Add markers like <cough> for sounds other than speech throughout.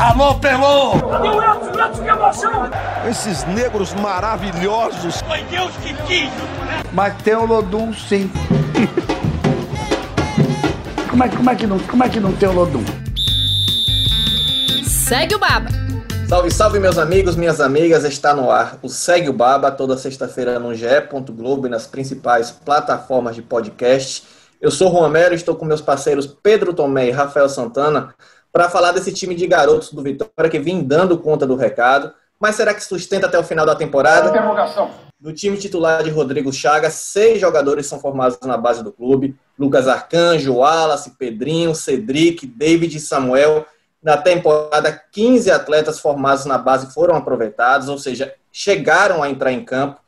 Alô, Pelô! Cadê o Edson? Edson, que emoção! Esses negros maravilhosos. Foi Deus que quis, Mas tem o Lodum, sim. como, é, como, é que não, como é que não tem o Lodum? Segue o Baba. Salve, salve, meus amigos, minhas amigas. Está no ar o Segue o Baba, toda sexta-feira no GE. Globo e nas principais plataformas de podcast. Eu sou Juan Mero, estou com meus parceiros Pedro Tomé e Rafael Santana para falar desse time de garotos do Vitória que vem dando conta do recado. Mas será que sustenta até o final da temporada? Interrogação. No time titular de Rodrigo Chagas, seis jogadores são formados na base do clube: Lucas Arcanjo, Wallace, Pedrinho, Cedric, David e Samuel. Na temporada, 15 atletas formados na base foram aproveitados, ou seja, chegaram a entrar em campo.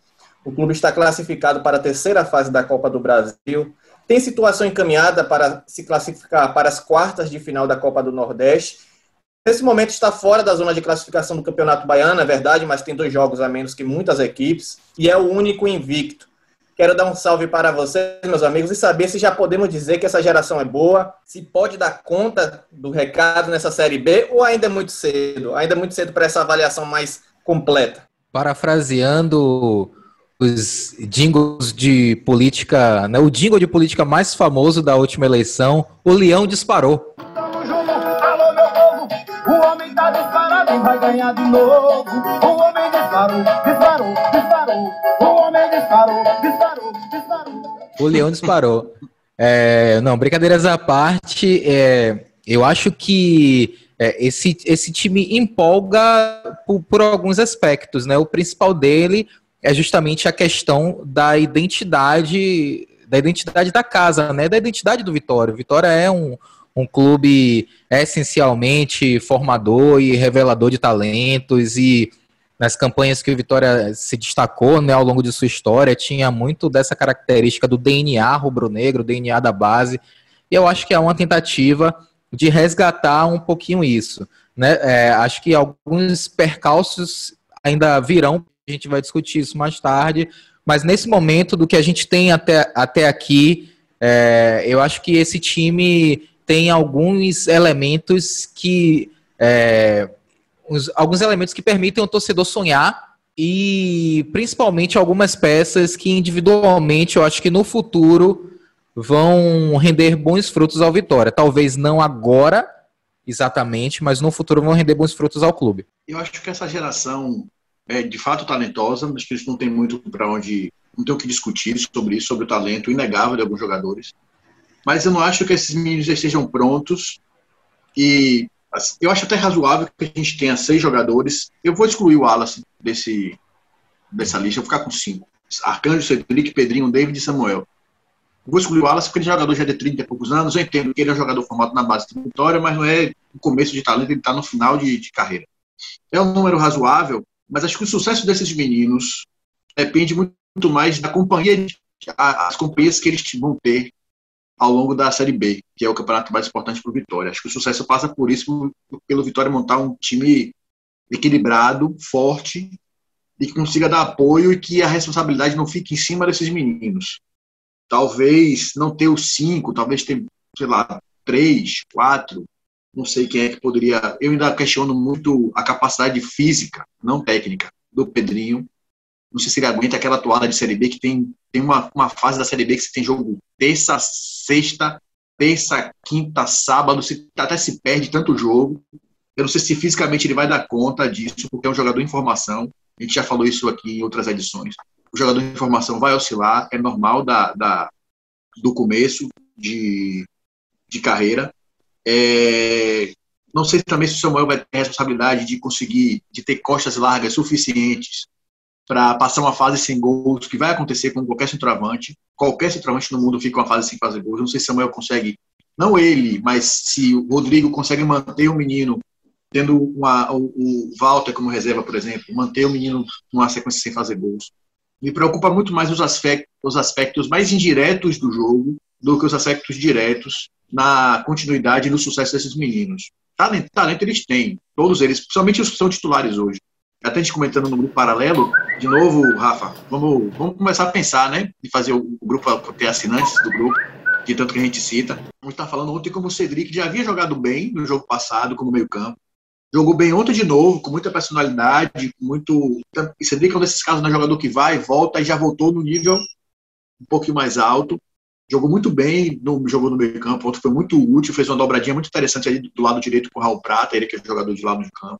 O clube está classificado para a terceira fase da Copa do Brasil. Tem situação encaminhada para se classificar para as quartas de final da Copa do Nordeste. Nesse momento está fora da zona de classificação do Campeonato Baiano, é verdade, mas tem dois jogos a menos que muitas equipes e é o único invicto. Quero dar um salve para vocês, meus amigos, e saber se já podemos dizer que essa geração é boa, se pode dar conta do recado nessa Série B ou ainda é muito cedo? Ainda é muito cedo para essa avaliação mais completa. Parafraseando os jingles de política, né, o jingle de política mais famoso da última eleição, o leão disparou. Tamo junto, alô meu povo, o homem tá disparado vai ganhar de novo. O homem disparou, disparou, disparou. O homem disparou, disparou, disparou. O leão disparou. É, não, brincadeiras à parte, é, eu acho que é, esse, esse time empolga por, por alguns aspectos, né? O principal dele é justamente a questão da identidade da identidade da casa, né? Da identidade do Vitória. O Vitória é um, um clube essencialmente formador e revelador de talentos e nas campanhas que o Vitória se destacou né, ao longo de sua história, tinha muito dessa característica do DNA rubro-negro, DNA da base, e eu acho que é uma tentativa de resgatar um pouquinho isso. Né? É, acho que alguns percalços ainda virão a gente vai discutir isso mais tarde. Mas nesse momento, do que a gente tem até, até aqui, é, eu acho que esse time tem alguns elementos que. É, uns, alguns elementos que permitem o torcedor sonhar e principalmente algumas peças que individualmente eu acho que no futuro vão render bons frutos ao Vitória. Talvez não agora, exatamente, mas no futuro vão render bons frutos ao clube. Eu acho que essa geração é de fato talentosa, mas que isso não tem muito para onde, não tem o que discutir sobre isso, sobre o talento inegável de alguns jogadores. Mas eu não acho que esses meninos estejam prontos e assim, eu acho até razoável que a gente tenha seis jogadores. Eu vou excluir o Wallace desse, dessa lista, eu vou ficar com cinco. Arcanjo, Cedric, Pedrinho, David e Samuel. vou excluir o Wallace porque ele é jogador já de 30 e poucos anos. Eu entendo que ele é um jogador formado na base de vitória, mas não é o começo de talento, ele está no final de, de carreira. É um número razoável mas acho que o sucesso desses meninos depende muito mais da companhia, as companhias que eles vão ter ao longo da Série B, que é o campeonato mais importante para o Vitória. Acho que o sucesso passa por isso, pelo Vitória montar um time equilibrado, forte, e que consiga dar apoio e que a responsabilidade não fique em cima desses meninos. Talvez não ter os cinco, talvez ter, sei lá, três, quatro, não sei quem é que poderia. Eu ainda questiono muito a capacidade física, não técnica, do Pedrinho. Não sei se ele aguenta aquela toada de Série B que tem, tem uma, uma fase da Série B que você tem jogo terça, sexta, terça, quinta, sábado, se, até se perde tanto jogo. Eu não sei se fisicamente ele vai dar conta disso, porque é um jogador em formação. A gente já falou isso aqui em outras edições. O jogador em formação vai oscilar, é normal da, da do começo de, de carreira. É, não sei também se o Samuel vai ter a responsabilidade de conseguir, de ter costas largas suficientes para passar uma fase sem gols, que vai acontecer com qualquer centroavante. Qualquer centroavante no mundo fica uma fase sem fazer gols. Não sei se Samuel consegue, não ele, mas se o Rodrigo consegue manter o menino, tendo uma, o, o Walter como reserva, por exemplo, manter o menino numa sequência sem fazer gols. Me preocupa muito mais os aspectos, os aspectos mais indiretos do jogo do que os aspectos diretos na continuidade e no sucesso desses meninos. Talento, talento eles têm, todos eles, principalmente os que são titulares hoje. Até a gente comentando no grupo paralelo, de novo, Rafa, vamos, vamos começar a pensar, né? De fazer o, grupo ter assinantes do grupo, de tanto que a gente cita. A gente está falando ontem como o Cedric já havia jogado bem no jogo passado, como meio-campo. Jogou bem ontem de novo, com muita personalidade, muito. Vê que é um desses casos, né, jogador que vai, volta e já voltou no nível um pouquinho mais alto. Jogou muito bem, no, jogou no meio campo, ontem foi muito útil, fez uma dobradinha muito interessante ali do lado direito com o Raul Prata, ele que é jogador de lado de campo.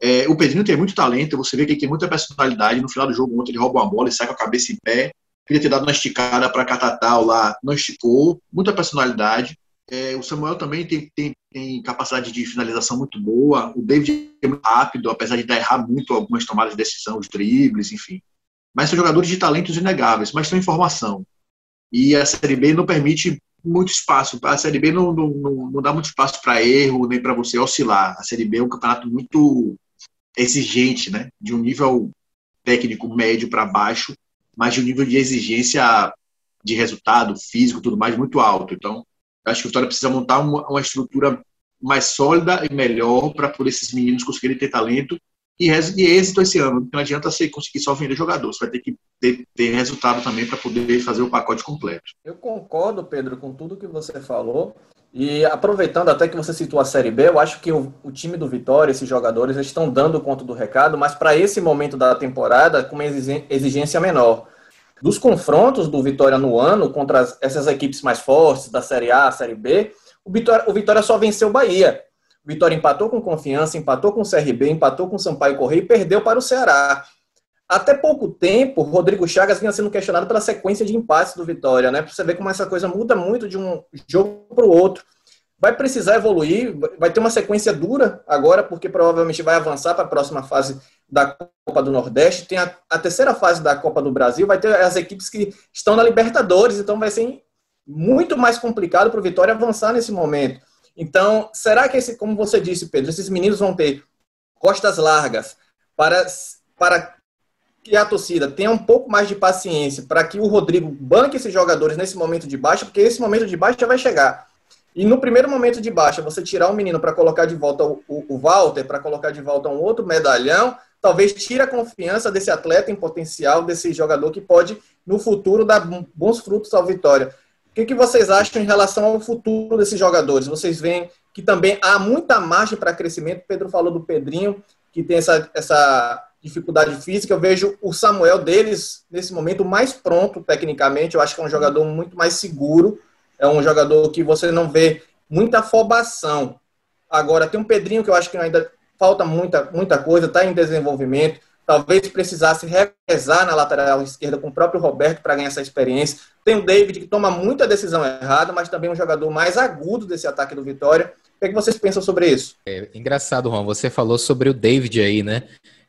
É, o Pedrinho tem muito talento, você vê que ele tem muita personalidade. No final do jogo, ontem ele rouba uma bola e sai com a cabeça em pé. Queria ter dado uma esticada para Catatal lá, não esticou. Muita personalidade. É, o Samuel também tem, tem, tem, capacidade de finalização muito boa. O David é muito rápido, apesar de errar muito algumas tomadas de decisão, os dribles, enfim. Mas são jogadores de talentos inegáveis, mas estão em formação. E a Série B não permite muito espaço. A Série B não, não, não, dá muito espaço para erro, nem para você oscilar. A Série B é um campeonato muito exigente, né? De um nível técnico médio para baixo, mas de um nível de exigência de resultado físico, tudo mais muito alto. Então, acho que o Vitória precisa montar uma, uma estrutura mais sólida e melhor para por esses meninos conseguirem ter talento e, êxito esse ano. Não adianta você conseguir só vender jogador, você vai ter que ter, ter resultado também para poder fazer o pacote completo. Eu concordo, Pedro, com tudo que você falou. E aproveitando até que você citou a Série B, eu acho que o, o time do Vitória, esses jogadores, estão dando conta do recado, mas para esse momento da temporada, com uma exigência menor. Dos confrontos do Vitória no ano contra as, essas equipes mais fortes da Série A, Série B, o Vitória, o Vitória só venceu o Bahia. Vitória empatou com Confiança, empatou com o CRB, empatou com o Sampaio Correia e perdeu para o Ceará. Até pouco tempo, Rodrigo Chagas vinha sendo questionado pela sequência de empates do Vitória, né? Para você ver como essa coisa muda muito de um jogo para o outro. Vai precisar evoluir, vai ter uma sequência dura agora, porque provavelmente vai avançar para a próxima fase da Copa do Nordeste. Tem a, a, terceira fase da Copa do Brasil, vai ter as equipes que estão na Libertadores, então vai ser muito mais complicado para o Vitória avançar nesse momento. Então, será que, esse, como você disse, Pedro, esses meninos vão ter costas largas para, para que a torcida tenha um pouco mais de paciência para que o Rodrigo banque esses jogadores nesse momento de baixa, porque esse momento de baixa vai chegar. E no primeiro momento de baixa, você tirar um menino para colocar de volta o, o, Walter, para colocar de volta um outro medalhão, talvez tire a confiança desse atleta em potencial, desse jogador que pode, no futuro, dar bons frutos ao Vitória. O que, que vocês acham em relação ao futuro desses jogadores? Vocês veem que também há muita margem para crescimento. Pedro falou do Pedrinho, que tem essa, essa dificuldade física. Eu vejo o Samuel deles, nesse momento, mais pronto tecnicamente. Eu acho que é um jogador muito mais seguro. É um jogador que você não vê muita afobação. Agora, tem um Pedrinho que eu acho que ainda falta muita, muita coisa, está em desenvolvimento. Talvez precisasse revezar na lateral esquerda com o próprio Roberto para ganhar essa experiência. Tem o David, que toma muita decisão errada, mas também é um jogador mais agudo desse ataque do Vitória. O que, é que vocês pensam sobre isso? É engraçado, Juan. Você falou sobre o David aí, né?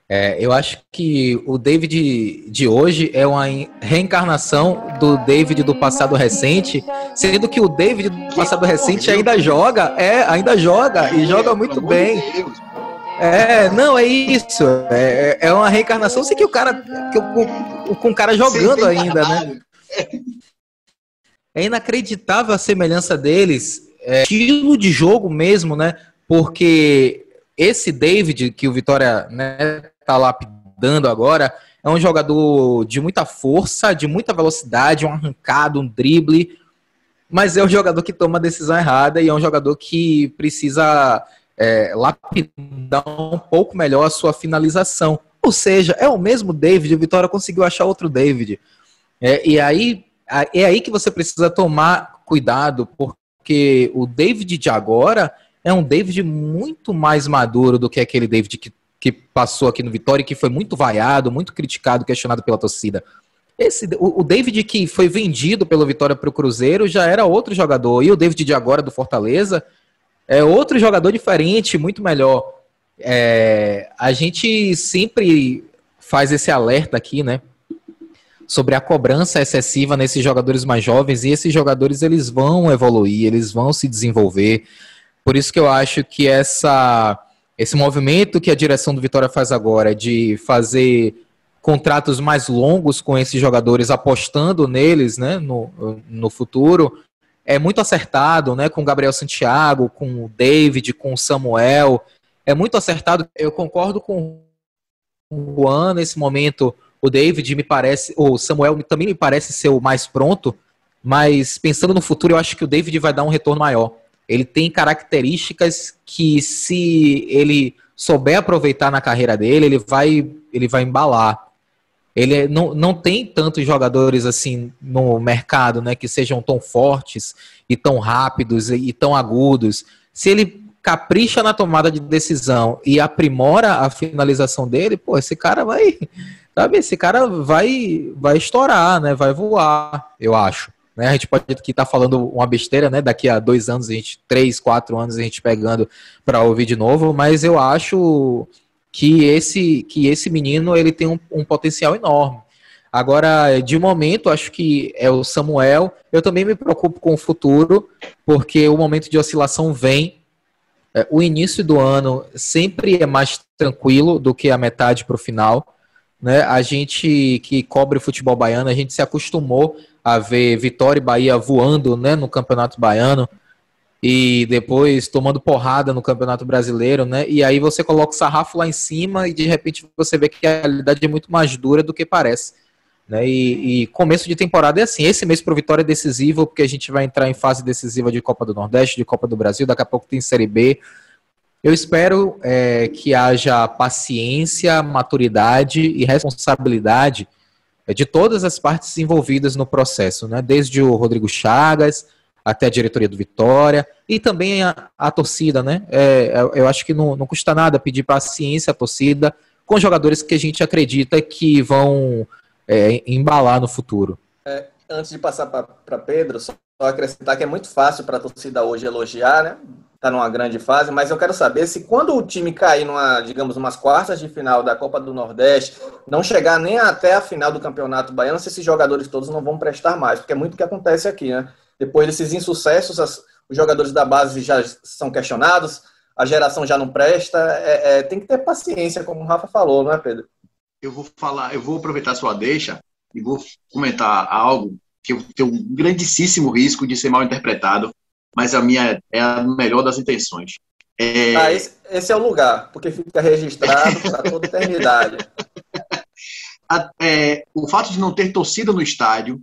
É, eu acho que o David de hoje é uma reencarnação do David do passado recente, sendo que o David do passado recente ainda joga, é, ainda joga e joga muito bem. É, não, é isso. É, é uma reencarnação, sei que o cara. Que, com, com o cara jogando ainda, né? É inacreditável a semelhança deles. É, estilo de jogo mesmo, né? Porque esse David que o Vitória né, está lapidando agora, é um jogador de muita força, de muita velocidade, um arrancado, um drible, mas é um jogador que toma a decisão errada e é um jogador que precisa é, lapidar um pouco melhor a sua finalização. Ou seja, é o mesmo David, o Vitória conseguiu achar outro David. É, e aí é aí que você precisa tomar cuidado, porque o David de agora é um David muito mais maduro do que aquele David que que passou aqui no Vitória e que foi muito vaiado, muito criticado, questionado pela torcida. Esse, o, o David que foi vendido pelo Vitória para o Cruzeiro já era outro jogador. E o David de agora do Fortaleza é outro jogador diferente, muito melhor. É, a gente sempre faz esse alerta aqui, né? Sobre a cobrança excessiva nesses jogadores mais jovens e esses jogadores eles vão evoluir, eles vão se desenvolver. Por isso que eu acho que essa esse movimento que a direção do Vitória faz agora de fazer contratos mais longos com esses jogadores, apostando neles né, no, no futuro, é muito acertado, né? Com o Gabriel Santiago, com o David, com o Samuel. É muito acertado. Eu concordo com o Juan nesse momento. O David me parece, o Samuel também me parece ser o mais pronto, mas pensando no futuro, eu acho que o David vai dar um retorno maior. Ele tem características que, se ele souber aproveitar na carreira dele, ele vai, ele vai embalar. Ele não, não tem tantos jogadores assim no mercado, né, que sejam tão fortes e tão rápidos e, tão agudos. Se ele capricha na tomada de decisão e aprimora a finalização dele, pô, esse cara vai, <laughs> sabe, esse cara vai vai estourar, né, vai voar, eu acho. Né? A gente pode estar tá falando uma besteira, né? Daqui a dois anos, a gente, três, quatro anos, a gente pegando para ouvir de novo, mas eu acho que esse, que esse menino ele tem um, um potencial enorme. Agora, de momento, acho que é o Samuel. Eu também me preocupo com o futuro, porque o momento de oscilação vem. É, o início do ano sempre é mais tranquilo do que a metade para o final. Né? A gente que cobre o futebol baiano, a gente se acostumou a ver Vitória e Bahia voando né, no Campeonato Baiano e depois tomando porrada no Campeonato Brasileiro, né? E aí você coloca o sarrafo lá em cima e de repente você vê que a realidade é muito mais dura do que parece. Né? E, e começo de temporada é assim. Esse mês para Vitória é decisivo, porque a gente vai entrar em fase decisiva de Copa do Nordeste, de Copa do Brasil, daqui a pouco tem Série B. Eu espero é, que haja paciência, maturidade e responsabilidade é, de todas as partes envolvidas no processo, né? desde o Rodrigo Chagas até a diretoria do Vitória e também a, a torcida. Né? É, é eu acho que não, não custa nada pedir paciência à torcida com jogadores que a gente acredita que vão é, embalar no futuro. É, antes de passar para Pedro, só acrescentar que é muito fácil para a torcida hoje elogiar, né? está numa grande fase, mas eu quero saber se quando o time cair numa, digamos, umas quartas de final da Copa do Nordeste, não chegar nem até a final do Campeonato Baiano, se esses jogadores todos não vão prestar mais, porque é muito o que acontece aqui, né? Depois desses insucessos, as, os jogadores da base já são questionados, a geração já não presta, é, é, tem que ter paciência, como o Rafa falou, não é, Pedro? Eu vou falar, eu vou aproveitar sua deixa e vou comentar algo que eu tenho um grandíssimo risco de ser mal interpretado mas a minha é a melhor das intenções. É... Ah, esse, esse, é o lugar, porque fica registrado para toda eternidade. <laughs> A, é, o fato de não ter torcida no estádio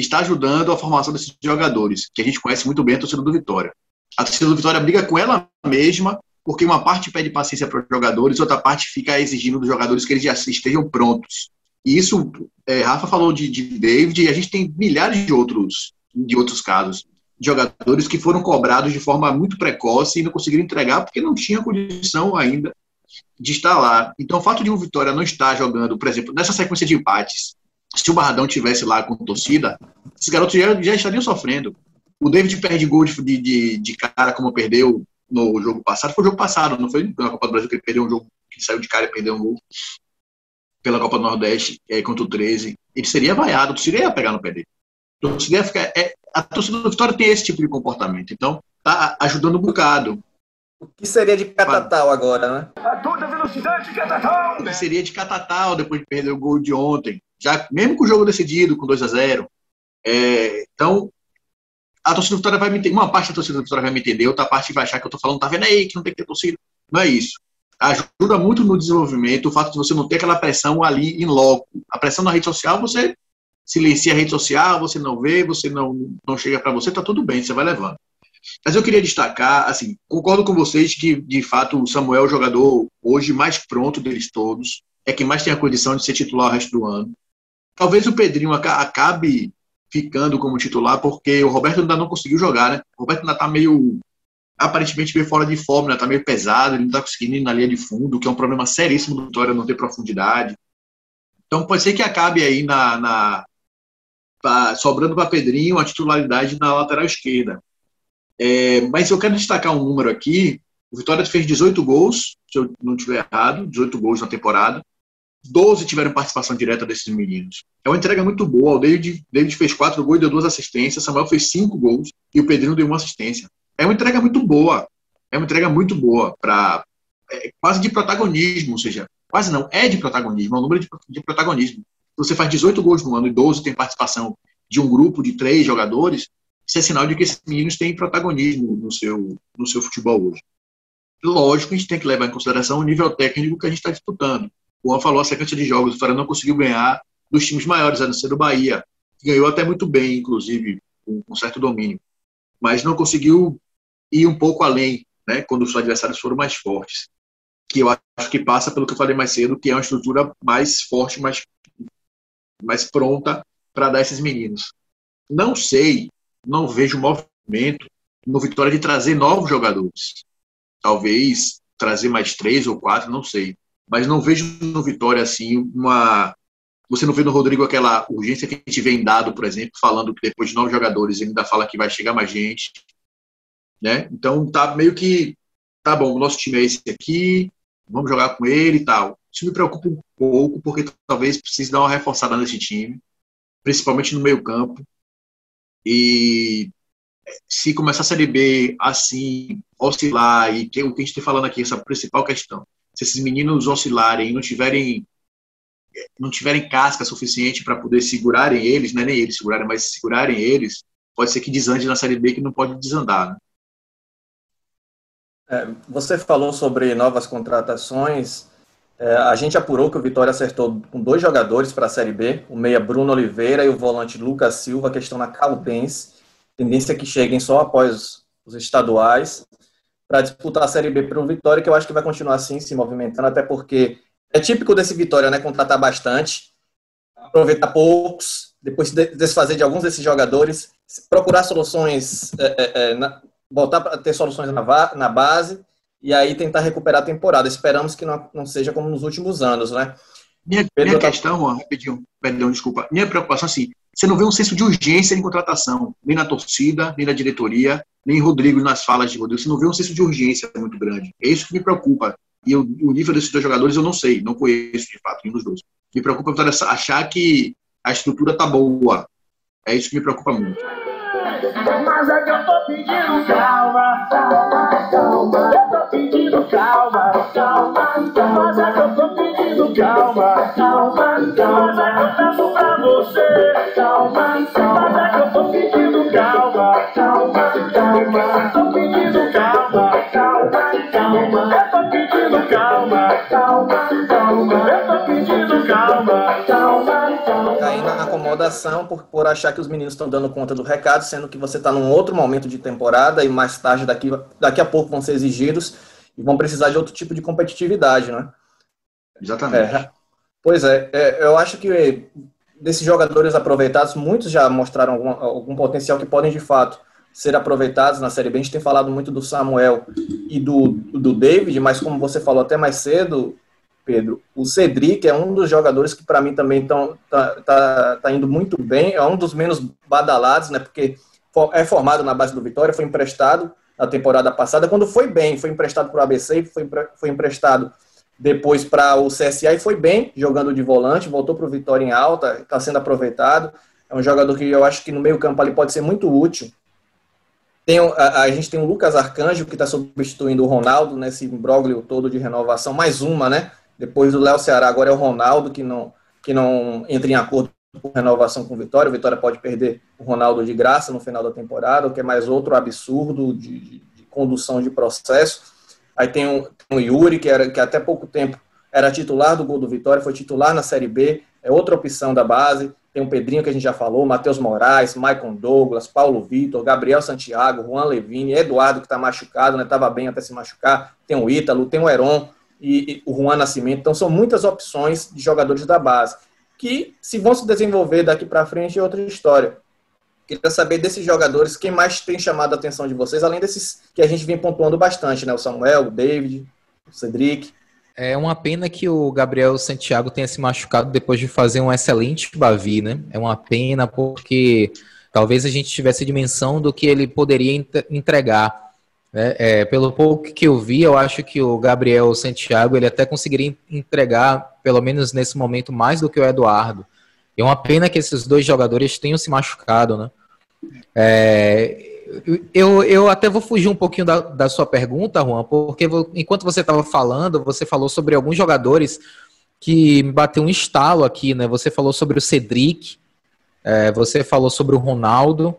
está ajudando a formação desses jogadores, que a gente conhece muito bem a torcida do Vitória. A torcida do Vitória briga com ela mesma, porque uma parte pede paciência para os jogadores, outra parte fica exigindo dos jogadores que eles já estejam prontos. E isso, é, Rafa falou de, de David, e a gente tem milhares de outros, de outros casos jogadores que foram cobrados de forma muito precoce e não conseguiram entregar porque não tinha condição ainda de estar lá. Então, o fato de o Vitória não estar jogando, por exemplo, nessa sequência de empates, se o Barradão tivesse lá com torcida, esses garotos já, já estariam sofrendo. O David perde gol de, de, de cara como perdeu no jogo passado. Foi o jogo passado, não foi na Copa do Brasil que ele perdeu um jogo que saiu de cara e perdeu um gol pela Copa do Nordeste é, contra o 13. Ele seria vaiado, o torcida ia pegar no pé dele. O torcida ia ficar, é, a torcida do Vitória tem esse tipo de comportamento. Então, tá ajudando um bocado. O que seria de Catatal agora, né? A toda velocidade, Catatal! O que seria de Catatal depois de perder o gol de ontem? Já, mesmo com o jogo decidido, com 2 a 0 é, Então, a torcida do Vitória vai me entender. Uma parte da torcida do Vitória vai me entender, outra parte vai achar que eu tô falando, tá vendo aí, que não tem que ter torcida. Não é isso. Ajuda muito no desenvolvimento o fato de você não ter aquela pressão ali em loco. A pressão na rede social, você silencia a rede social, você não vê, você não, não chega para você, tá tudo bem, você vai levando. Mas eu queria destacar, assim, concordo com vocês que, de fato, o Samuel é o jogador hoje mais pronto deles todos, é quem mais tem a condição de ser titular o resto do ano. Talvez o Pedrinho acabe ficando como titular, porque o Roberto ainda não conseguiu jogar, né? O Roberto ainda tá meio, aparentemente, meio fora de forma, né? Tá meio pesado, ele não tá conseguindo ir na linha de fundo, que é um problema seríssimo do Vitória não ter profundidade. Então pode ser que acabe aí na, na tá sobrando para Pedrinho a titularidade na lateral esquerda. É, mas eu quero destacar um número aqui. O Vitória fez 18 gols, se eu não estiver errado, 18 gols na temporada. 12 tiveram participação direta desses meninos. É uma entrega muito boa. O David, David fez 4 gols e deu duas assistências. Samuel fez 5 gols e o Pedrinho deu uma assistência. É uma entrega muito boa. É uma entrega muito boa para é, quase de protagonismo, ou seja, quase não, é de protagonismo, é um número de, de protagonismo você faz 18 gols no ano e 12 tem participação de um grupo de três jogadores, isso é sinal de que esses meninos têm protagonismo no seu, no seu futebol hoje. Lógico, a gente tem que levar em consideração o nível técnico que a gente está disputando. O Juan falou a sequência de jogos, o Fara não conseguiu ganhar dos times maiores, a não ser do Bahia. Ganhou até muito bem, inclusive, com, com certo domínio. Mas não conseguiu ir um pouco além, né, quando os adversários foram mais fortes. Que eu acho que passa pelo que eu falei mais cedo, que é uma estrutura mais forte, mais, mais pronta para dar esses meninos. Não sei, não vejo movimento no Vitória de trazer novos jogadores. Talvez trazer mais três ou quatro, não sei. Mas não vejo no Vitória assim uma. Você não vê no Rodrigo aquela urgência que a gente vem dado, por exemplo, falando que depois de nove jogadores ele ainda fala que vai chegar mais gente. Né? Então tá meio que. Tá bom, o nosso time é esse aqui, vamos jogar com ele e tal. Isso me preocupa um pouco, porque talvez precise dar uma reforçada nesse time, principalmente no meio-campo. E se começar a Série B assim, oscilar, e que o que a gente está falando aqui, essa principal questão, se esses meninos oscilarem e não tiverem não tiverem casca suficiente para poder segurarem eles, não é nem eles segurarem, mas segurarem eles, pode ser que desande na Série B que não pode desandar. Né? É, você falou sobre novas contratações. É, a gente apurou que o Vitória acertou com dois jogadores para a Série B, o meia Bruno Oliveira e o volante Lucas Silva, que estão na Caldense. Tendência que cheguem só após os estaduais para disputar a Série B para o Vitória, que eu acho que vai continuar assim, se movimentando, até porque é típico desse Vitória, né? Contratar bastante, aproveitar poucos, depois desfazer de alguns desses jogadores, procurar soluções, é, é, é na, voltar para ter soluções na, na base e aí tentar recuperar a temporada. Esperamos que não, não seja como nos últimos anos, né? Minha, minha questão, ó, rapidinho, perdão, desculpa. Minha preocupação, assim, você não vê um senso de urgência em contratação, nem na torcida, nem na diretoria, nem Rodrigo nas falas de Rodrigo. Você não vê um senso de urgência muito grande. É isso que me preocupa. E o, o nível desses dois jogadores eu não sei, não conheço de fato nenhum dos dois. Me preocupa achar que a estrutura tá boa. É isso que me preocupa muito. Mas é que eu tô pedindo calma, calma, calma. Eu tô pedindo calma, calma, calma. Mas é que eu tô pedindo calma, calma, calma. Mas é que eu peço pra você, calma, acomodação por, por achar que os meninos estão dando conta do recado, sendo que você está num outro momento de temporada e mais tarde, daqui, daqui a pouco, vão ser exigidos e vão precisar de outro tipo de competitividade, né? Exatamente. É, pois é, é, eu acho que desses jogadores aproveitados, muitos já mostraram algum, algum potencial que podem, de fato, ser aproveitados na Série B. A gente tem falado muito do Samuel e do, do David, mas como você falou até mais cedo, Pedro, o Cedric é um dos jogadores que para mim também tão, tá, tá, tá, indo muito bem, é um dos menos badalados, né? Porque é formado na base do Vitória, foi emprestado na temporada passada, quando foi bem, foi emprestado para o ABC, foi, foi emprestado depois para o CSA e foi bem jogando de volante, voltou para o Vitória em alta, está sendo aproveitado. É um jogador que eu acho que no meio campo ali pode ser muito útil. Tem, a, a gente tem o Lucas Arcanjo, que está substituindo o Ronaldo nesse imbróglio todo de renovação, mais uma, né? Depois do Léo Ceará, agora é o Ronaldo, que não, que não entra em acordo com renovação com o Vitória. O Vitória pode perder o Ronaldo de graça no final da temporada, o que é mais outro absurdo de, de, de condução de processo. Aí tem o, tem o Yuri, que, era, que até pouco tempo era titular do gol do Vitória, foi titular na Série B, é outra opção da base. Tem o Pedrinho, que a gente já falou, Matheus Moraes, Maicon Douglas, Paulo Vitor, Gabriel Santiago, Juan Levine, Eduardo, que está machucado, né? Estava bem até se machucar. Tem o Ítalo, tem o Heron e, o Juan Nascimento. Então, são muitas opções de jogadores da base que, se vão se desenvolver daqui para frente, é outra história. Queria saber desses jogadores, quem mais tem chamado a atenção de vocês, além desses que a gente vem pontuando bastante, né? O Samuel, o David, o Cedric. É uma pena que o Gabriel Santiago tenha se machucado depois de fazer um excelente Bavi, né? É uma pena porque talvez a gente tivesse dimensão do que ele poderia entregar. Né? É, pelo pouco que eu vi, eu acho que o Gabriel Santiago ele até conseguiria entregar, pelo menos nesse momento, mais do que o Eduardo. É uma pena que esses dois jogadores tenham se machucado, né? É, eu, eu até vou fugir um pouquinho da, da sua pergunta, Juan, porque enquanto você estava falando, você falou sobre alguns jogadores que me bateu um estalo aqui, né? Você falou sobre o Cedric, é, você falou sobre o Ronaldo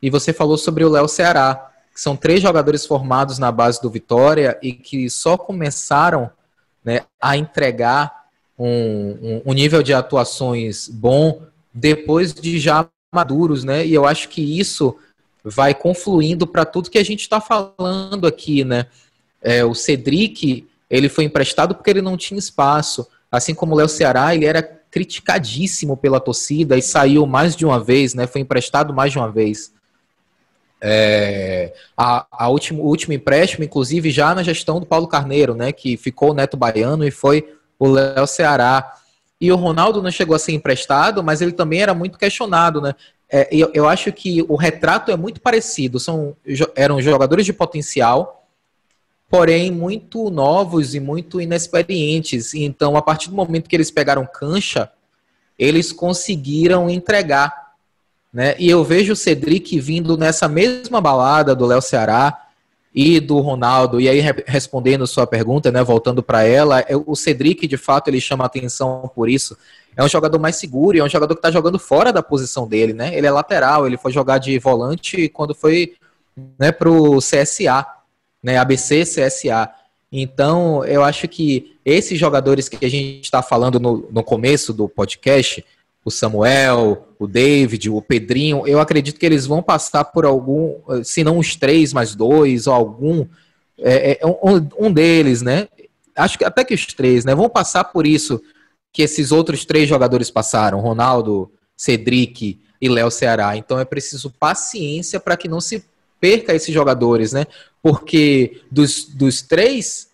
e você falou sobre o Léo Ceará, que são três jogadores formados na base do Vitória e que só começaram né, a entregar um, um, um nível de atuações bom depois de já maduros, né? E eu acho que isso vai confluindo para tudo que a gente está falando aqui, né? É, o Cedric, ele foi emprestado porque ele não tinha espaço. Assim como o Léo Ceará, ele era criticadíssimo pela torcida e saiu mais de uma vez, né? Foi emprestado mais de uma vez. É, a, a último, o último empréstimo, inclusive, já na gestão do Paulo Carneiro, né? Que ficou o Neto Baiano e foi o Léo Ceará. E o Ronaldo não chegou a ser emprestado, mas ele também era muito questionado, né? É, eu, eu acho que o retrato é muito parecido. São, eram jogadores de potencial, porém muito novos e muito inexperientes. Então, a partir do momento que eles pegaram cancha, eles conseguiram entregar. Né? E eu vejo o Cedric vindo nessa mesma balada do Léo Ceará e do Ronaldo. E aí, respondendo sua pergunta, né, voltando para ela, é, o Cedric, de fato, ele chama atenção por isso. É um jogador mais seguro e é um jogador que está jogando fora da posição dele, né? Ele é lateral, ele foi jogar de volante quando foi né, o CSA né, ABC, CSA. Então, eu acho que esses jogadores que a gente está falando no, no começo do podcast, o Samuel, o David, o Pedrinho, eu acredito que eles vão passar por algum, se não os três, mais dois, ou algum, é, é, um, um, deles, né? Acho que até que os três, né? Vão passar por isso que esses outros três jogadores passaram, Ronaldo, Cedric e Léo Ceará. Então é preciso paciência para que não se perca esses jogadores, né? Porque dos, dos três,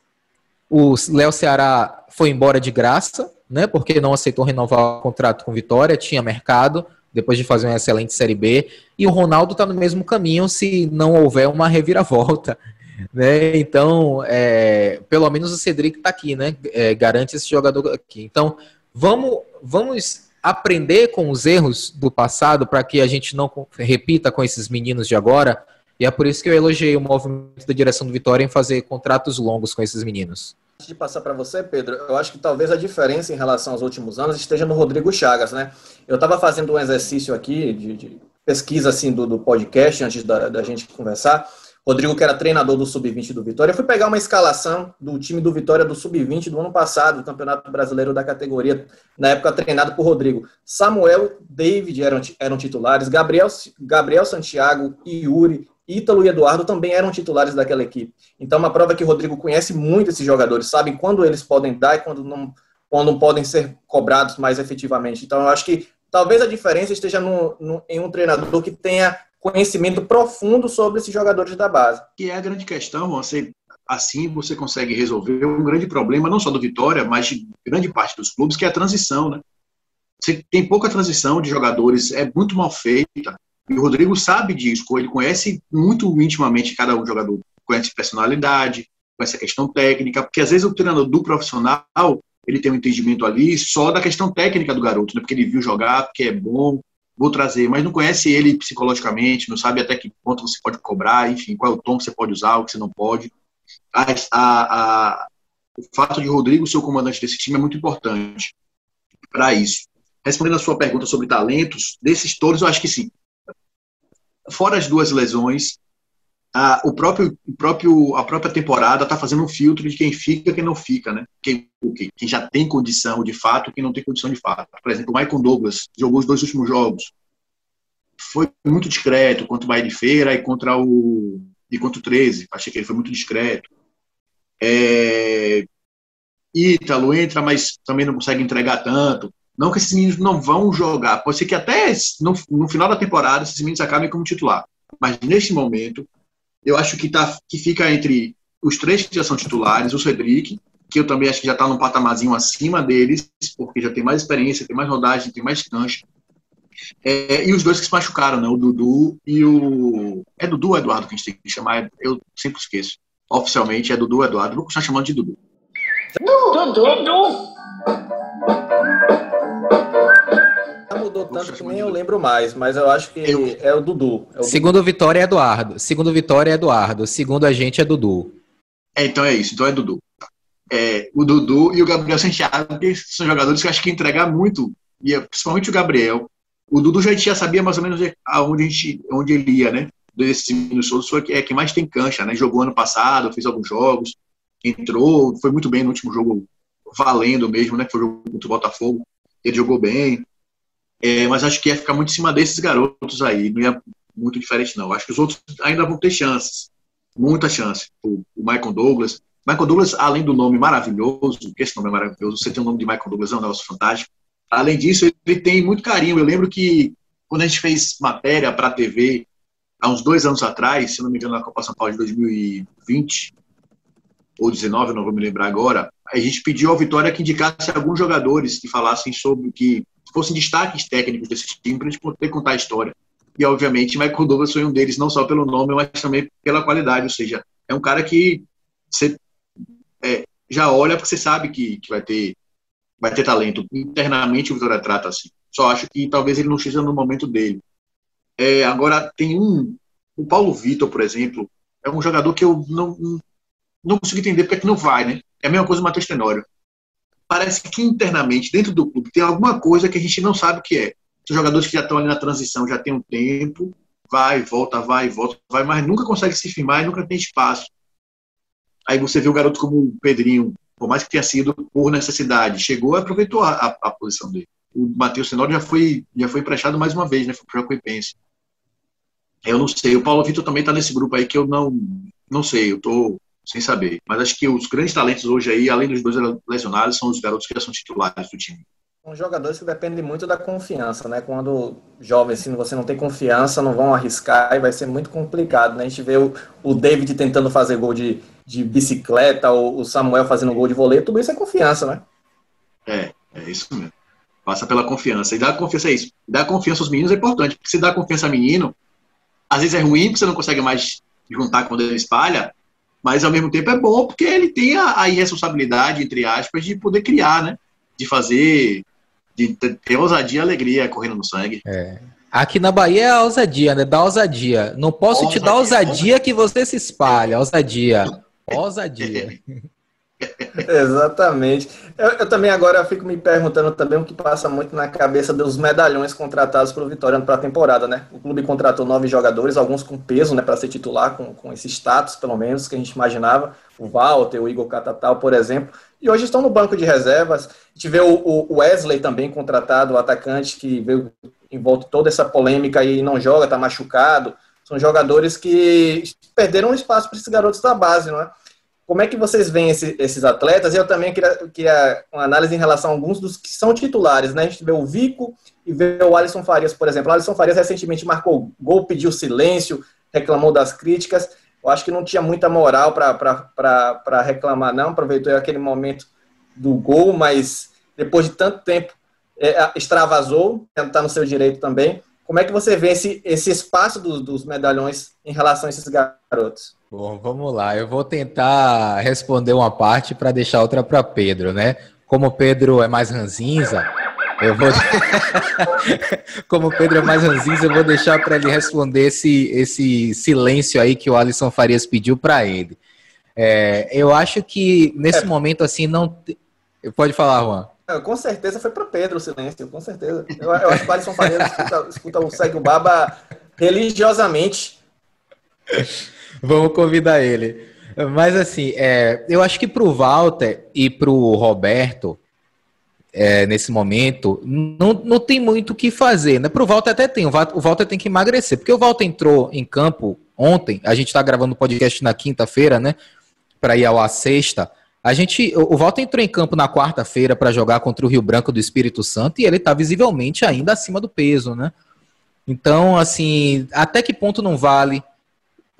o Léo Ceará foi embora de graça, né? Porque não aceitou renovar o contrato com Vitória, tinha mercado, depois de fazer uma excelente Série B. E o Ronaldo está no mesmo caminho se não houver uma reviravolta. <laughs> Né? Então, é, pelo menos o Cedric está aqui, né? É, garante esse jogador aqui. Então, vamos, vamos aprender com os erros do passado para que a gente não repita com esses meninos de agora e é por isso que eu elogiei o movimento da direção do Vitória em fazer contratos longos com esses meninos. Antes de passar para você, Pedro, eu acho que talvez a diferença em relação aos últimos anos esteja no Rodrigo Chagas, né? Eu estava fazendo um exercício aqui de, de pesquisa assim do, do, podcast antes da, da gente conversar. Rodrigo, que era treinador do Sub-20 do Vitória, eu fui pegar uma escalação do time do Vitória do Sub-20 do ano passado, do Campeonato Brasileiro da categoria, na época treinado por Rodrigo. Samuel, David eram, eram titulares, Gabriel, Gabriel Santiago, Yuri, Ítalo e Eduardo também eram titulares daquela equipe. Então, uma prova que o Rodrigo conhece muito esses jogadores, sabe quando eles podem dar e quando não, quando podem ser cobrados mais efetivamente. Então, eu acho que talvez a diferença esteja no, no, em um treinador que tenha conhecimento profundo sobre esses jogadores da base. Que é a grande questão, você assim você consegue resolver um grande problema, não só do Vitória, mas de grande parte dos clubes, que é a transição, né? Você tem pouca transição de jogadores, é muito mal feita. E o Rodrigo sabe disso, ele conhece muito intimamente cada um jogador, conhece personalidade, conhece a questão técnica, porque às vezes o treinador do profissional, ele tem um entendimento ali só da questão técnica do garoto, né? porque ele viu jogar, porque é bom, vou trazer, mas não conhece ele psicologicamente, não sabe até que ponto você pode cobrar, enfim, qual é o tom que você pode usar, o que você não pode. A, a, a, o fato de Rodrigo ser o comandante desse time é muito importante para isso. Respondendo a sua pergunta sobre talentos, desses todos, eu acho que sim fora as duas lesões, a, o próprio, o próprio, a própria temporada está fazendo um filtro de quem fica e quem não fica, né? Quem, quem já tem condição de fato quem não tem condição de fato. Por exemplo, o Michael Douglas jogou os dois últimos jogos. Foi muito discreto contra o Bahia de Feira e contra o, e contra o 13. Achei que ele foi muito discreto. É, Ítalo entra, mas também não consegue entregar tanto. Não que esses meninos não vão jogar. Pode ser que até no, no final da temporada esses meninos acabem como titular. Mas neste momento, eu acho que, tá, que fica entre os três que já são titulares, o Cedric, que eu também acho que já está num patamarzinho acima deles, porque já tem mais experiência, tem mais rodagem, tem mais cancha. É, e os dois que se machucaram, né? O Dudu e o. É Dudu ou Eduardo que a gente tem que chamar? Eu sempre esqueço. Oficialmente é Dudu ou Eduardo. Vou continuar chamando de Dudu. Dudu! Dudu! Mudou tanto que nem eu lembro mais, mas eu acho que eu... é o Dudu. É o Segundo Dudu. Vitória é Eduardo. Segundo Vitória é Eduardo. Segundo a gente é Dudu. É, então é isso. Então é Dudu. É, o Dudu e o Gabriel Santiago, que são jogadores que eu acho que entregar muito, e é, principalmente o Gabriel. O Dudu já, já sabia mais ou menos aonde, a gente, onde ele ia, né? Desses meninos todos, foi é quem mais tem cancha, né? Jogou ano passado, fez alguns jogos, entrou, foi muito bem no último jogo, valendo mesmo, né? Que foi o jogo contra o Botafogo. Ele jogou bem. É, mas acho que ia ficar muito em cima desses garotos aí. Não ia, muito diferente, não. Acho que os outros ainda vão ter chances, muita chance. O, o Michael Douglas. Michael Douglas, além do nome maravilhoso, que esse nome é maravilhoso, você tem o nome de Michael Douglas, é um negócio fantástico. Além disso, ele tem muito carinho. Eu lembro que quando a gente fez matéria para a TV, há uns dois anos atrás, se não me engano, na Copa São Paulo de 2020 ou 19, não vou me lembrar agora, a gente pediu ao Vitória que indicasse alguns jogadores que falassem sobre que fossem destaques técnicos desse time para a gente poder contar a história. E, obviamente, Michael Douglas foi um deles, não só pelo nome, mas também pela qualidade. Ou seja, é um cara que você é, já olha porque você sabe que, que vai, ter, vai ter talento. Internamente, o Vitória trata assim. Só acho que talvez ele não esteja no momento dele. É, agora, tem um. O Paulo Vitor, por exemplo, é um jogador que eu não, não consigo entender porque é que não vai, né? É a mesma coisa do Matheus Tenório. Parece que internamente, dentro do clube, tem alguma coisa que a gente não sabe o que é. Os jogadores que já estão ali na transição já tem um tempo, vai, volta, vai, volta, vai, mas nunca consegue se firmar e nunca tem espaço. Aí você vê o garoto como o Pedrinho, por mais que tenha sido por necessidade, chegou e aproveitou a, a, a posição dele. O Matheus Tenório já foi, já foi emprestado mais uma vez, né? Foi para o. Eu não sei. O Paulo Vitor também está nesse grupo aí que eu não, não sei. Eu estou sem saber. Mas acho que os grandes talentos hoje aí, além dos dois lesionados, são os garotos que já são titulares do time. São jogadores que dependem muito da confiança, né? Quando jovens, se você não tem confiança, não vão arriscar e vai ser muito complicado, né? A gente vê o, o David tentando fazer gol de, de bicicleta, o, o Samuel fazendo gol de vôlei, tudo isso é confiança, né? É, é isso mesmo. Passa pela confiança. E dar confiança é isso. Dar confiança aos meninos é importante, porque se dá confiança a menino, às vezes é ruim, porque você não consegue mais juntar quando ele espalha, mas ao mesmo tempo é bom porque ele tem a, a irresponsabilidade, entre aspas, de poder criar, né? De fazer, de ter ousadia e alegria correndo no sangue. É. Aqui na Bahia é a ousadia, né? Dá ousadia. Não posso ousadia. te dar ousadia que você se espalha. Ousadia. Ousadia. <laughs> Exatamente. Eu, eu, também agora fico me perguntando também o que passa muito na cabeça dos medalhões contratados pelo Vitória para a temporada, né? O clube contratou nove jogadores, alguns com peso, né, para ser titular, com, com esse status, pelo menos, que a gente imaginava. O Walter, o Igor Catatal, por exemplo. E hoje estão no banco de reservas. A gente vê o, o Wesley também contratado, o atacante que veio em volta toda essa polêmica e não joga, está machucado. São jogadores que perderam espaço para esses garotos da base, não é? Como é que vocês veem esse, esses atletas? Eu também queria, queria uma análise em relação a alguns dos que são titulares, né? A gente vê o Vico e vê o Alisson Farias, por exemplo. O Alisson Farias recentemente marcou gol, pediu silêncio, reclamou das críticas. Eu acho que não tinha muita moral para reclamar, não. Aproveitou aquele momento do gol, mas depois de tanto tempo é, extravasou, está no seu direito também. Como é que você vê esse, esse espaço do, dos medalhões em relação a esses garotos? Bom, vamos lá. Eu vou tentar responder uma parte para deixar outra para Pedro, né? Como o Pedro é mais ranzinza, eu vou. <laughs> Como Pedro é mais ranzinza, eu vou deixar para ele responder esse, esse silêncio aí que o Alisson Farias pediu para ele. É, eu acho que nesse é. momento assim não. Pode falar, Juan. Com certeza foi para Pedro o silêncio, com certeza. Eu, eu acho que o Alisson Faria escuta, escuta o Segue o Baba religiosamente. Vamos convidar ele. Mas assim, é, eu acho que para o Walter e para o Roberto, é, nesse momento, não, não tem muito o que fazer. Né? Para o Walter até tem, o Walter tem que emagrecer, porque o Walter entrou em campo ontem, a gente está gravando o podcast na quinta-feira, né? Para ir ao a sexta. A gente, o Walter entrou em campo na quarta-feira para jogar contra o Rio Branco do Espírito Santo e ele está visivelmente ainda acima do peso, né? Então, assim, até que ponto não vale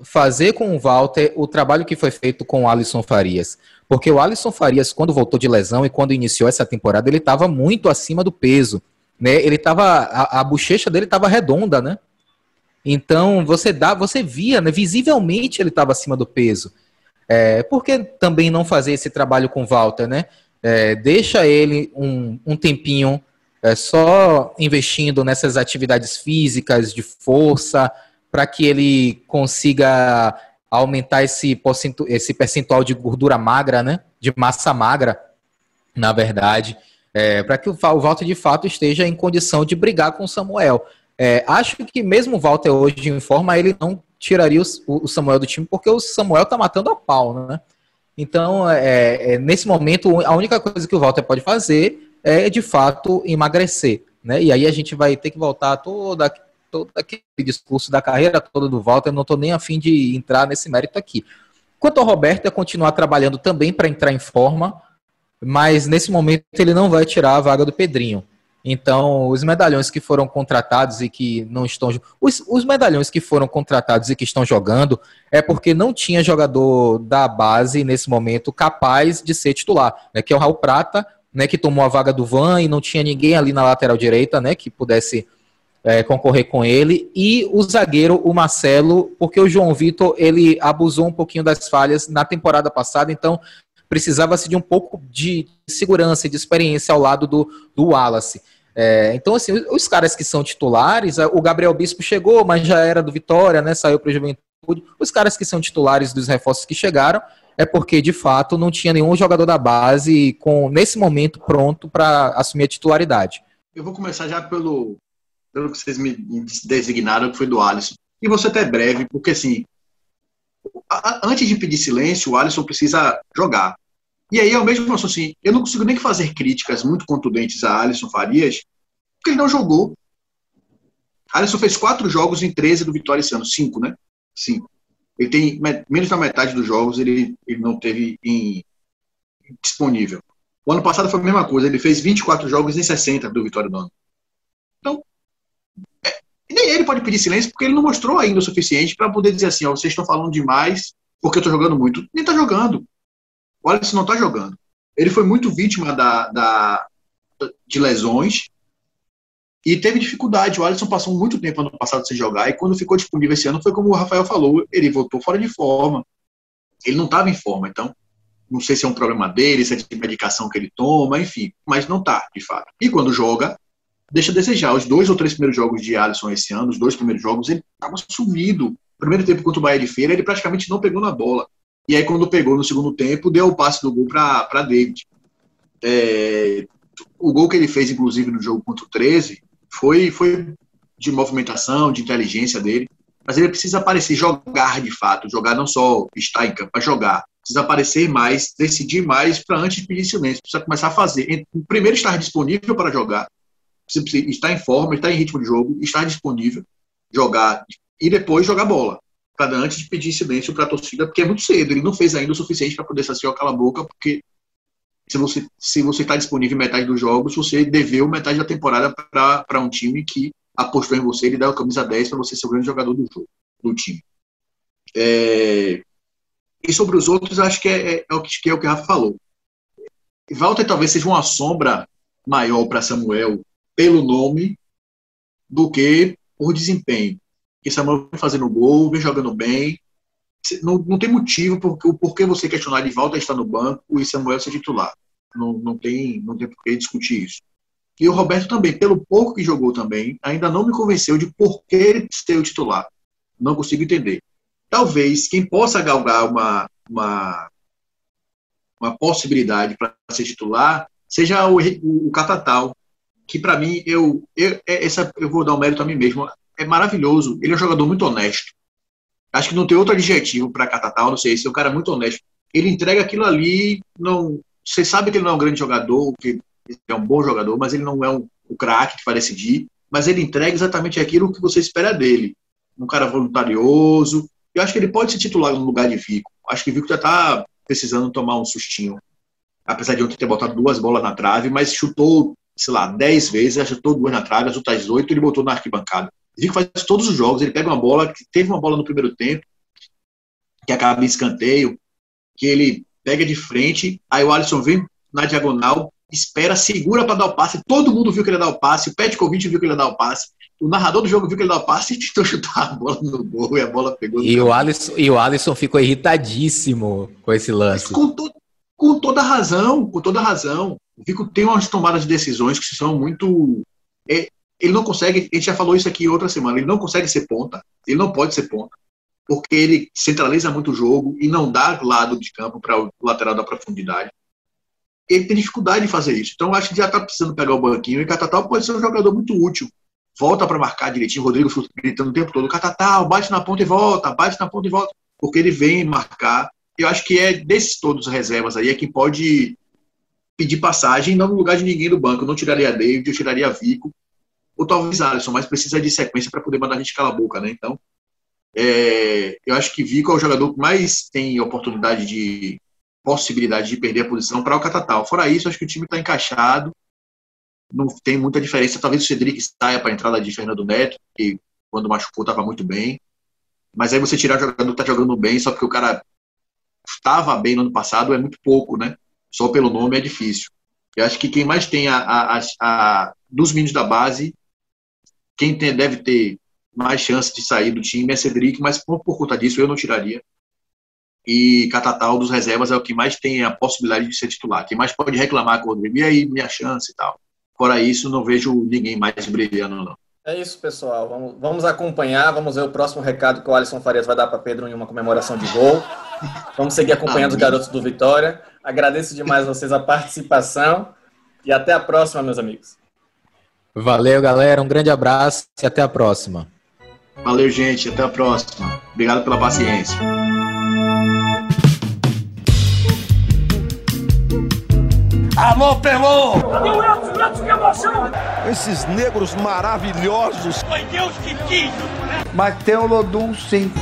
fazer com o Walter o trabalho que foi feito com o Alisson Farias? Porque o Alisson Farias, quando voltou de lesão e quando iniciou essa temporada, ele estava muito acima do peso, né? Ele estava a, a bochecha dele estava redonda, né? Então, você dá, você via, né, visivelmente ele estava acima do peso. É, por que também não fazer esse trabalho com Walter, né? É, deixa ele um, um tempinho é, só investindo nessas atividades físicas, de força, para que ele consiga aumentar esse, esse percentual de gordura magra, né? De massa magra, na verdade, é, para que o Walter de fato esteja em condição de brigar com o Samuel. É, acho que mesmo o Walter hoje em forma, ele não tiraria o, o Samuel do time, porque o Samuel tá matando a pau, né? Então, é, é, nesse momento, a única coisa que o Walter pode fazer é, de fato, emagrecer, né? E aí a gente vai ter que voltar toda, todo aquele discurso da carreira toda do Walter, não estou nem afim de entrar nesse mérito aqui. Quanto ao Roberto, é continuar trabalhando também para entrar em forma, mas nesse momento ele não vai tirar a vaga do Pedrinho. Então, os medalhões que foram contratados e que não estão. Os, os, medalhões que foram contratados e que estão jogando é porque não tinha jogador da base nesse momento capaz de ser titular, né? Que é o Raul Prata, né? Que tomou a vaga do Van e não tinha ninguém ali na lateral direita, né? Que pudesse é, concorrer com ele. E o zagueiro, o Marcelo, porque o João Vitor ele abusou um pouquinho das falhas na temporada passada, então precisava-se de um pouco de segurança e de experiência ao lado do, do Wallace. É, então, assim, os caras que são titulares, o Gabriel Bispo chegou, mas já era do Vitória, né? Saiu para o Juventude. Os caras que são titulares dos reforços que chegaram é porque, de fato, não tinha nenhum jogador da base com, nesse momento, pronto para assumir a titularidade. Eu vou começar já pelo, pelo que vocês me designaram, que foi do Alisson. E ser até breve, porque, assim, antes de pedir silêncio, o Alisson precisa jogar. E aí, ao mesmo tempo, assim, eu não consigo nem fazer críticas muito contundentes a Alisson Farias, porque ele não jogou. Alisson fez quatro jogos em 13 do Vitória esse ano, cinco, né? Cinco. Ele tem menos da metade dos jogos ele, ele não teve em, disponível. O ano passado foi a mesma coisa, ele fez 24 jogos em 60 do Vitória do ano. Então, é, nem ele pode pedir silêncio porque ele não mostrou ainda o suficiente para poder dizer assim: ó, vocês estão falando demais porque eu estou jogando muito. Nem está jogando. O Alisson não está jogando. Ele foi muito vítima da, da, de lesões e teve dificuldade. O Alisson passou muito tempo ano passado sem jogar e quando ficou disponível esse ano foi como o Rafael falou, ele voltou fora de forma. Ele não estava em forma, então não sei se é um problema dele, se é de medicação que ele toma, enfim, mas não está, de fato. E quando joga, deixa a desejar. Os dois ou três primeiros jogos de Alisson esse ano, os dois primeiros jogos, ele estava sumido. Primeiro tempo contra o Bahia de Feira, ele praticamente não pegou na bola. E aí, quando pegou no segundo tempo, deu o passe do gol para David. É, o gol que ele fez, inclusive, no jogo contra o 13, foi, foi de movimentação, de inteligência dele. Mas ele precisa aparecer, jogar de fato. Jogar não só estar em campo, mas jogar. Precisa aparecer mais, decidir mais para antes de pedir silêncio. Precisa começar a fazer. Primeiro, estar disponível para jogar. Precisa estar em forma, estar em ritmo de jogo, estar disponível, jogar e depois jogar bola para antes de pedir silêncio para a torcida, porque é muito cedo. Ele não fez ainda o suficiente para poder saciar aquela boca, porque se você se você está disponível metade dos jogos, você deveu metade da temporada para um time que apostou em você, ele dá a camisa 10 para você ser o grande jogador do jogo, do time. É... E sobre os outros, acho que é, é, é, o que, é o que o Rafa falou. Walter talvez seja uma sombra maior para Samuel pelo nome do que por desempenho que Samuel vem fazendo gol, vem jogando bem. Não, não tem motivo por, por que você questionar de volta estar no banco e Samuel ser titular. Não, não, tem, não tem por que discutir isso. E o Roberto também, pelo pouco que jogou também, ainda não me convenceu de por que ser o titular. Não consigo entender. Talvez quem possa galgar uma, uma, uma possibilidade para ser titular seja o, o, o Catatal, que para mim, eu, eu, é, essa, eu vou dar um mérito a mim mesmo é maravilhoso. Ele é um jogador muito honesto. Acho que não tem outro adjetivo para Catatal, não sei, esse é um cara muito honesto. Ele entrega aquilo ali, não, você sabe que ele não é um grande jogador, que é um bom jogador, mas ele não é um, o craque que vai decidir, mas ele entrega exatamente aquilo que você espera dele. Um cara voluntarioso. Eu acho que ele pode ser titular no lugar de Vico. Acho que Vico já está precisando tomar um sustinho. Apesar de ontem ter botado duas bolas na trave, mas chutou, sei lá, dez vezes, chutou duas na trave, as outras oito ele botou na arquibancada. Zico faz todos os jogos, ele pega uma bola, teve uma bola no primeiro tempo, que acaba em escanteio, que ele pega de frente, aí o Alisson vem na diagonal, espera, segura para dar o passe, todo mundo viu que ele ia dar o passe, o Petkovic viu que ele ia dar o passe, o narrador do jogo viu que ele dar o passe e <laughs> tentou chutar a bola no gol e a bola pegou. E o, Alisson, e o Alisson ficou irritadíssimo com esse lance. Com, to, com toda razão, com toda razão. O Vico tem umas tomadas de decisões que são muito. É, ele não consegue, a gente já falou isso aqui outra semana, ele não consegue ser ponta, ele não pode ser ponta, porque ele centraliza muito o jogo e não dá lado de campo para o lateral da profundidade. Ele tem dificuldade de fazer isso. Então, acho que já está precisando pegar o banquinho e Catatal pode ser um jogador muito útil. Volta para marcar direitinho, Rodrigo gritando o tempo todo: Catatal, bate na ponta e volta, bate na ponta e volta, porque ele vem marcar. Eu acho que é desses todos reservas aí é quem pode pedir passagem, não no lugar de ninguém do banco. Eu não tiraria David, eu tiraria Vico ou talvez Alisson, mas precisa de sequência para poder mandar a gente calar a boca, né? Então, é, eu acho que Vico é o jogador que mais tem oportunidade de possibilidade de perder a posição para o Catatal. Fora isso, acho que o time está encaixado, não tem muita diferença. Talvez o Cedric saia para a entrada de Fernando Neto, que quando machucou estava muito bem. Mas aí você tirar o jogador que está jogando bem, só porque o cara estava bem no ano passado, é muito pouco, né? Só pelo nome é difícil. Eu acho que quem mais tem a, a, a, a dos meninos da base, quem tem, deve ter mais chance de sair do time é Cedric, mas por, por conta disso eu não tiraria. E Catatal dos reservas é o que mais tem a possibilidade de ser titular. Quem mais pode reclamar com o Rodrigo, e aí minha chance e tal. Fora isso, não vejo ninguém mais brilhando, não. É isso, pessoal. Vamos, vamos acompanhar, vamos ver o próximo recado que o Alisson Farias vai dar para Pedro em uma comemoração de gol. Vamos seguir acompanhando os garotos do Vitória. Agradeço demais a vocês a participação e até a próxima, meus amigos. Valeu, galera. Um grande abraço e até a próxima. Valeu, gente. Até a próxima. Obrigado pela paciência. Alô, Pelô! Esses negros maravilhosos. Foi Deus que quis. Mas tem o Lodum, sim.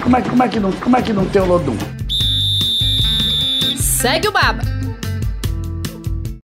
como, é, como, é que não, como é que não tem o Lodum? Segue o Baba.